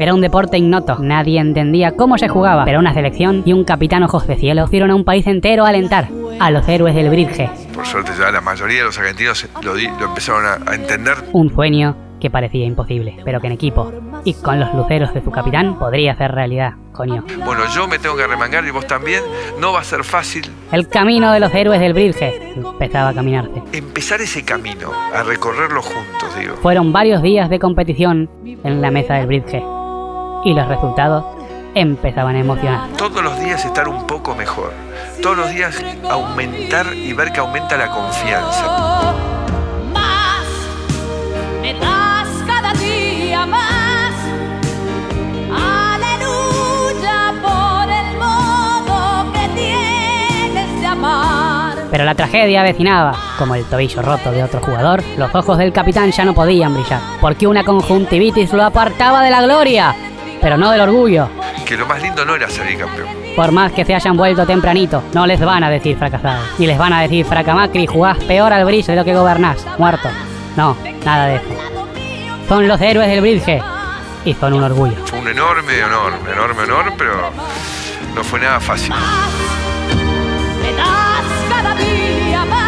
Era un deporte ignoto, nadie entendía cómo se jugaba, pero una selección y un capitán ojos de cielo hicieron a un país entero a alentar a los héroes del bridge. Por suerte ya la mayoría de los argentinos lo, lo empezaron a, a entender. Un sueño que parecía imposible, pero que en equipo y con los luceros de su capitán podría ser realidad, coño. Bueno, yo me tengo que remangar y vos también. No va a ser fácil El camino de los héroes del bridge empezaba a caminarse. empezar ese camino, a recorrerlo juntos, digo. Fueron varios días de competición en la mesa del bridge y los resultados empezaban a emocionar. Todos los días estar un poco mejor. Todos los días aumentar y ver que aumenta la confianza. Más, me das cada día más. Aleluya por el modo que tienes de amar. Pero la tragedia avecinaba. Como el tobillo roto de otro jugador, los ojos del capitán ya no podían brillar, porque una conjuntivitis lo apartaba de la gloria, pero no del orgullo. Que lo más lindo no era salir campeón. Por más que se hayan vuelto tempranito, no les van a decir fracasados, ni les van a decir fracamacri, jugás peor al bridge de lo que gobernás, muerto. No, nada de eso. Son los héroes del bridge y son un orgullo. Fue un enorme honor, enorme honor, pero no fue nada fácil. Me das cada día más.